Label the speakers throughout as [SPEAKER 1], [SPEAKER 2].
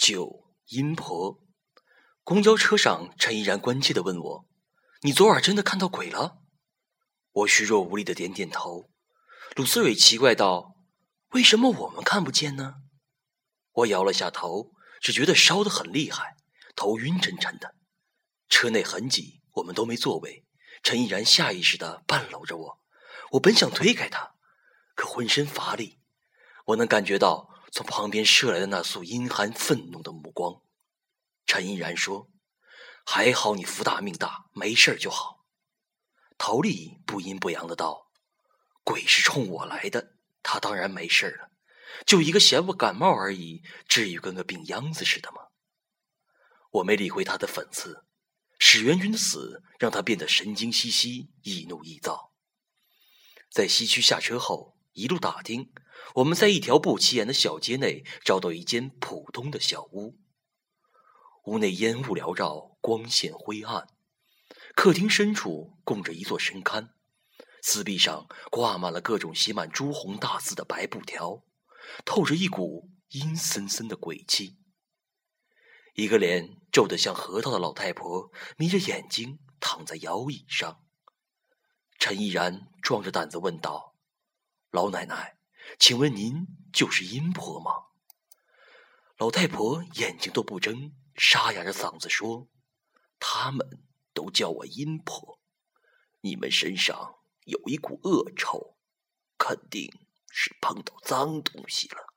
[SPEAKER 1] 九阴婆，公交车上，陈依然关切的问我：“你昨晚真的看到鬼了？”我虚弱无力的点点头。鲁思蕊奇怪道：“为什么我们看不见呢？”我摇了下头，只觉得烧得很厉害，头晕沉沉的。车内很挤，我们都没座位。陈依然下意识的半搂着我，我本想推开他，可浑身乏力。我能感觉到。从旁边射来的那束阴寒愤怒的目光，陈依然说：“还好你福大命大，没事就好。”陶丽不阴不阳的道：“鬼是冲我来的，他当然没事了。就一个嫌我感冒而已，至于跟个病秧子似的吗？”我没理会他的讽刺。史元军的死让他变得神经兮兮、易怒易躁。在西区下车后，一路打听。我们在一条不起眼的小街内找到一间普通的小屋，屋内烟雾缭绕，光线灰暗。客厅深处供着一座神龛，四壁上挂满了各种写满朱红大字的白布条，透着一股阴森森的鬼气。一个脸皱得像核桃的老太婆眯着眼睛躺在摇椅上。陈毅然壮着胆子问道：“老奶奶。”请问您就是阴婆吗？老太婆眼睛都不睁，沙哑着嗓子说：“他们都叫我阴婆。你们身上有一股恶臭，肯定是碰到脏东西了。”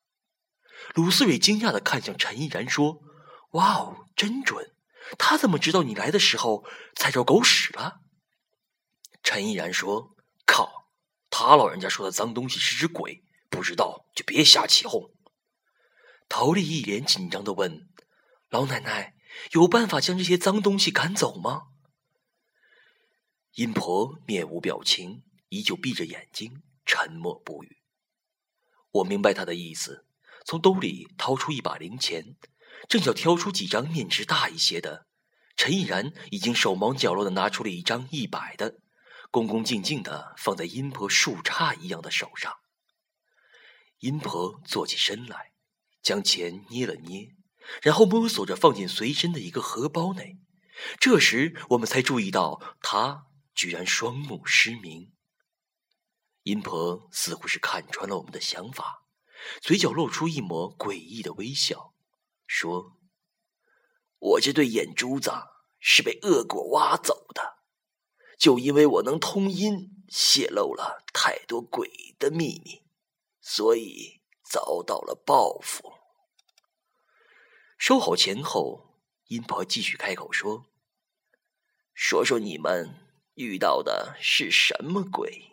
[SPEAKER 1] 鲁思蕊惊讶的看向陈依然说：“哇哦，真准！他怎么知道你来的时候踩着狗屎了？”陈依然说：“靠，他老人家说的脏东西是只鬼。”不知道就别瞎起哄。陶丽一脸紧张的问：“老奶奶，有办法将这些脏东西赶走吗？”阴婆面无表情，依旧闭着眼睛，沉默不语。我明白他的意思，从兜里掏出一把零钱，正想挑出几张面值大一些的，陈毅然已经手忙脚乱的拿出了一张一百的，恭恭敬敬的放在阴婆树杈一样的手上。阴婆坐起身来，将钱捏了捏，然后摸索着放进随身的一个荷包内。这时，我们才注意到她居然双目失明。阴婆似乎是看穿了我们的想法，嘴角露出一抹诡异的微笑，说：“我这对眼珠子是被恶果挖走的，就因为我能通阴，泄露了太多鬼的秘密。”所以遭到了报复。收好钱后，阴婆继续开口说：“说说你们遇到的是什么鬼？”